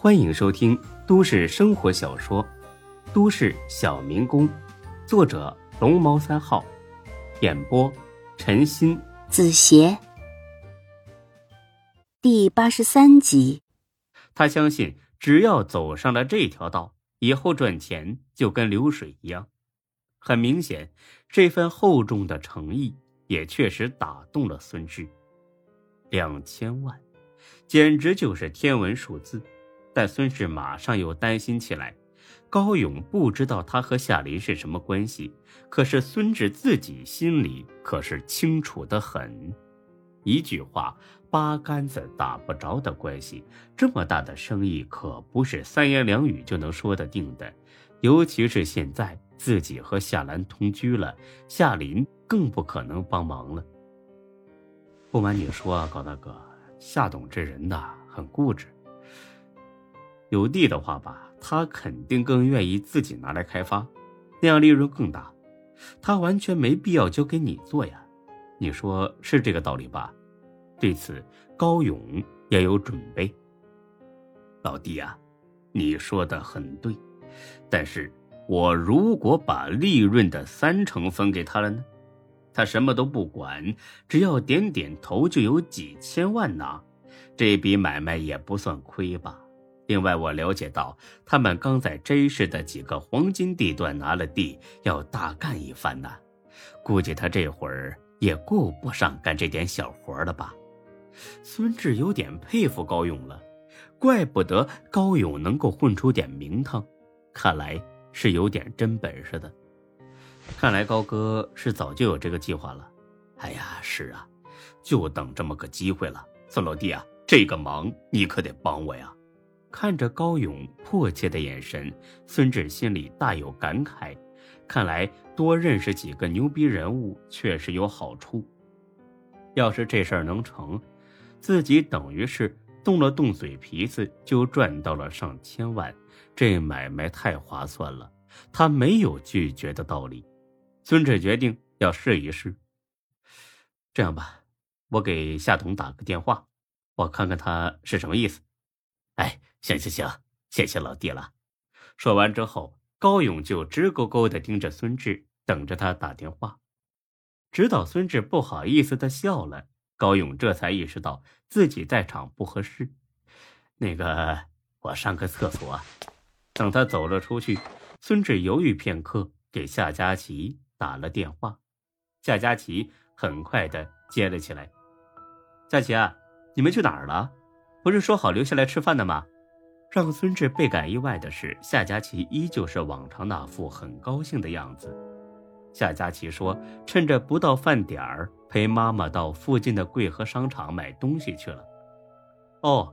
欢迎收听都市生活小说《都市小民工》，作者龙猫三号，演播陈鑫、子邪，第八十三集。他相信，只要走上了这条道，以后赚钱就跟流水一样。很明显，这份厚重的诚意也确实打动了孙志。两千万，简直就是天文数字。但孙志马上又担心起来，高勇不知道他和夏林是什么关系，可是孙志自己心里可是清楚的很。一句话，八竿子打不着的关系，这么大的生意可不是三言两语就能说得定的。尤其是现在自己和夏兰同居了，夏林更不可能帮忙了。不瞒你说，高大哥，夏董这人呐，很固执。有地的话吧，他肯定更愿意自己拿来开发，那样利润更大。他完全没必要交给你做呀，你说是这个道理吧？对此，高勇也有准备。老弟啊，你说的很对，但是我如果把利润的三成分给他了呢？他什么都不管，只要点点头就有几千万拿，这笔买卖也不算亏吧？另外，我了解到他们刚在 J 市的几个黄金地段拿了地，要大干一番呢。估计他这会儿也顾不上干这点小活了吧？孙志有点佩服高勇了，怪不得高勇能够混出点名堂，看来是有点真本事的。看来高哥是早就有这个计划了。哎呀，是啊，就等这么个机会了。孙老弟啊，这个忙你可得帮我呀。看着高勇迫切的眼神，孙志心里大有感慨。看来多认识几个牛逼人物确实有好处。要是这事儿能成，自己等于是动了动嘴皮子就赚到了上千万，这买卖太划算了，他没有拒绝的道理。孙志决定要试一试。这样吧，我给夏彤打个电话，我看看他是什么意思。哎。行行行，谢谢老弟了。说完之后，高勇就直勾勾的盯着孙志，等着他打电话。直到孙志不好意思的笑了，高勇这才意识到自己在场不合适。那个，我上个厕所。等他走了出去，孙志犹豫片刻，给夏佳琪打了电话。夏佳琪很快的接了起来。佳琪啊，你们去哪儿了？不是说好留下来吃饭的吗？让孙志倍感意外的是，夏佳琪依旧是往常那副很高兴的样子。夏佳琪说：“趁着不到饭点儿，陪妈妈到附近的贵和商场买东西去了。”哦，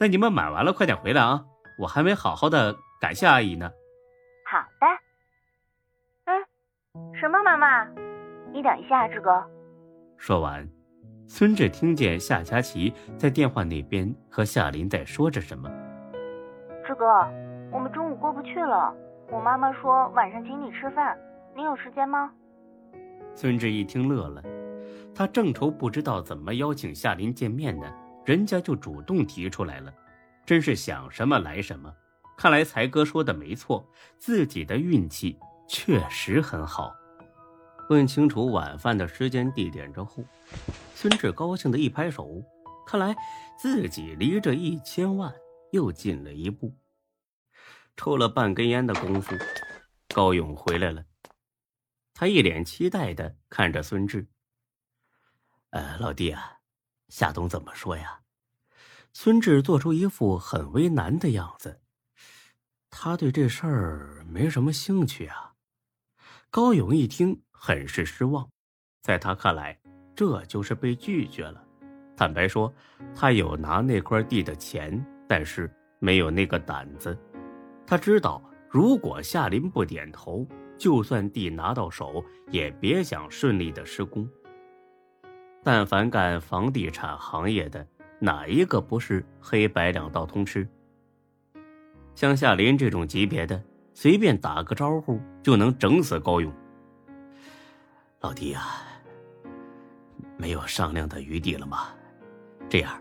那你们买完了快点回来啊！我还没好好的感谢阿姨呢。好的。嗯，什么妈妈？你等一下，志哥。说完，孙志听见夏佳琪在电话那边和夏琳在说着什么。志哥，我们中午过不去了。我妈妈说晚上请你吃饭，你有时间吗？孙志一听乐了，他正愁不知道怎么邀请夏林见面呢，人家就主动提出来了，真是想什么来什么。看来才哥说的没错，自己的运气确实很好。问清楚晚饭的时间地点之后，孙志高兴的一拍手，看来自己离这一千万。又进了一步。抽了半根烟的功夫，高勇回来了。他一脸期待的看着孙志。呃，老弟啊，夏冬怎么说呀？孙志做出一副很为难的样子。他对这事儿没什么兴趣啊。高勇一听，很是失望。在他看来，这就是被拒绝了。坦白说，他有拿那块地的钱。但是没有那个胆子，他知道如果夏林不点头，就算地拿到手，也别想顺利的施工。但凡干房地产行业的，哪一个不是黑白两道通吃？像夏林这种级别的，随便打个招呼就能整死高勇。老弟啊，没有商量的余地了吗？这样，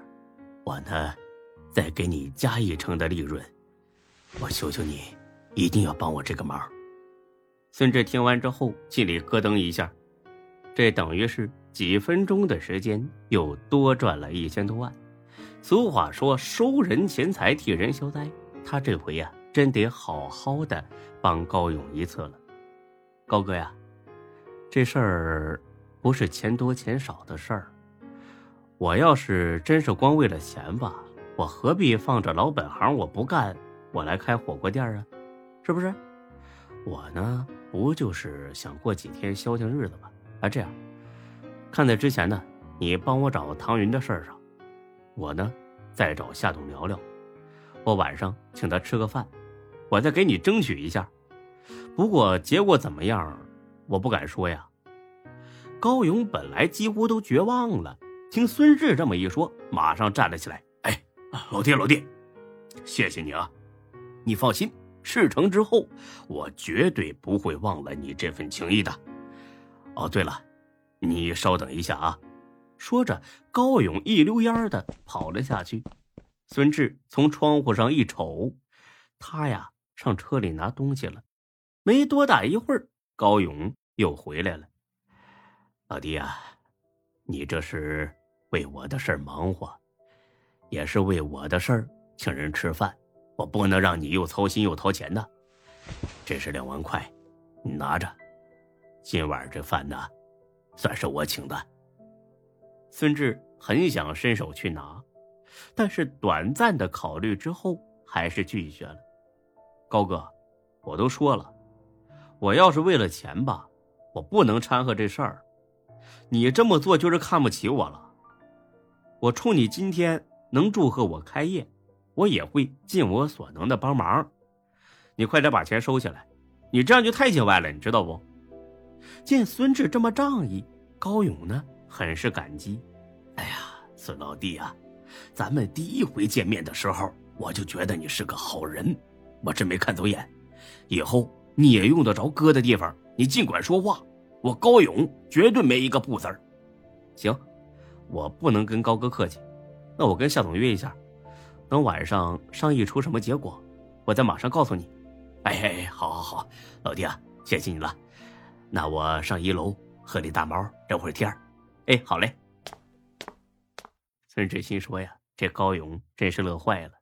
我呢？再给你加一成的利润。我求求你，一定要帮我这个忙。孙志听完之后，心里咯噔一下，这等于是几分钟的时间又多赚了一千多万。俗话说：“收人钱财，替人消灾。”他这回呀，真得好好的帮高勇一次了。高哥呀，这事儿不是钱多钱少的事儿。我要是真是光为了钱吧，我何必放着老本行我不干，我来开火锅店啊？是不是？我呢，不就是想过几天消停日子吗？啊，这样，看在之前呢，你帮我找唐云的事上，我呢再找夏董聊聊，我晚上请他吃个饭，我再给你争取一下。不过结果怎么样，我不敢说呀。高勇本来几乎都绝望了，听孙志这么一说，马上站了起来。老爹，老爹，谢谢你啊！你放心。事成之后，我绝对不会忘了你这份情谊的。哦，对了，你稍等一下啊！说着，高勇一溜烟的跑了下去。孙志从窗户上一瞅，他呀上车里拿东西了。没多大一会儿，高勇又回来了。老弟啊，你这是为我的事忙活，也是为我的事儿请人吃饭。我不能让你又操心又掏钱的，这是两万块，你拿着。今晚这饭呢，算是我请的。孙志很想伸手去拿，但是短暂的考虑之后，还是拒绝了。高哥，我都说了，我要是为了钱吧，我不能掺和这事儿。你这么做就是看不起我了。我冲你今天能祝贺我开业。我也会尽我所能的帮忙，你快点把钱收起来，你这样就太见外了，你知道不？见孙志这么仗义，高勇呢很是感激。哎呀，孙老弟啊，咱们第一回见面的时候，我就觉得你是个好人，我真没看走眼。以后你也用得着哥的地方，你尽管说话，我高勇绝对没一个不字儿。行，我不能跟高哥客气，那我跟夏总约一下。等晚上商议出什么结果，我再马上告诉你。哎哎，好好好，老弟啊，谢谢你了。那我上一楼和李大毛聊会儿天哎，好嘞。孙志新说呀，这高勇真是乐坏了。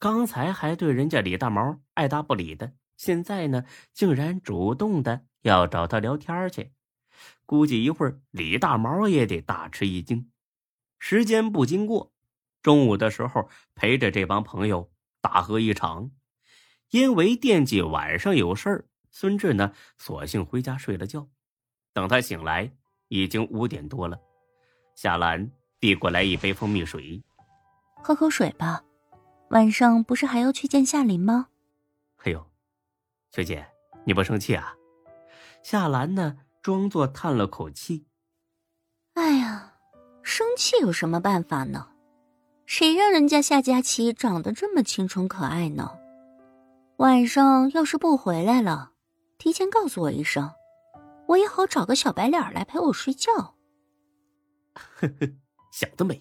刚才还对人家李大毛爱答不理的，现在呢，竟然主动的要找他聊天去。估计一会儿李大毛也得大吃一惊。时间不经过。中午的时候，陪着这帮朋友大喝一场，因为惦记晚上有事儿，孙志呢索性回家睡了觉。等他醒来，已经五点多了。夏兰递过来一杯蜂蜜水，喝口水吧。晚上不是还要去见夏琳吗？哎呦，学姐，你不生气啊？夏兰呢，装作叹了口气。哎呀，生气有什么办法呢？谁让人家夏佳琪长得这么清纯可爱呢？晚上要是不回来了，提前告诉我一声，我也好找个小白脸来陪我睡觉。呵呵，想得美！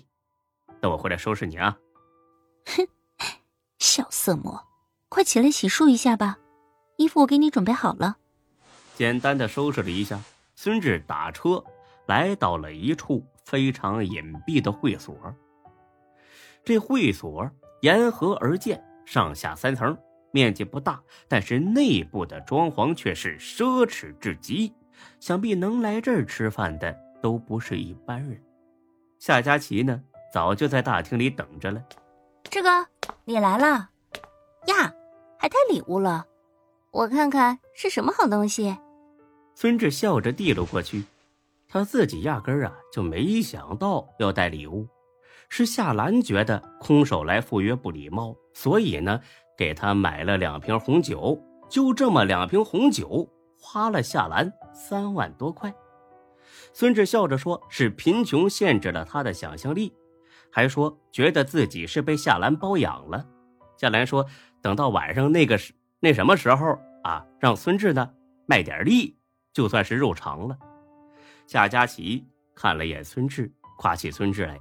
等我回来收拾你啊！哼，小色魔，快起来洗漱一下吧，衣服我给你准备好了。简单的收拾了一下，孙志打车来到了一处非常隐蔽的会所。这会所沿河而建，上下三层，面积不大，但是内部的装潢却是奢侈至极。想必能来这儿吃饭的都不是一般人。夏佳琪呢，早就在大厅里等着了。志哥，你来了呀？还带礼物了？我看看是什么好东西。孙志笑着递了过去，他自己压根儿啊就没想到要带礼物。是夏兰觉得空手来赴约不礼貌，所以呢，给他买了两瓶红酒。就这么两瓶红酒，花了夏兰三万多块。孙志笑着说：“是贫穷限制了他的想象力。”还说觉得自己是被夏兰包养了。夏兰说：“等到晚上那个时那什么时候啊，让孙志呢卖点力，就算是肉偿了。”夏佳琪看了眼孙志，夸起孙志来。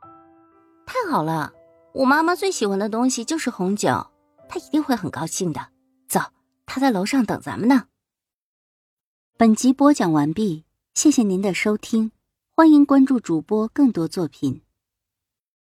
好了，我妈妈最喜欢的东西就是红酒，她一定会很高兴的。走，她在楼上等咱们呢。本集播讲完毕，谢谢您的收听，欢迎关注主播更多作品。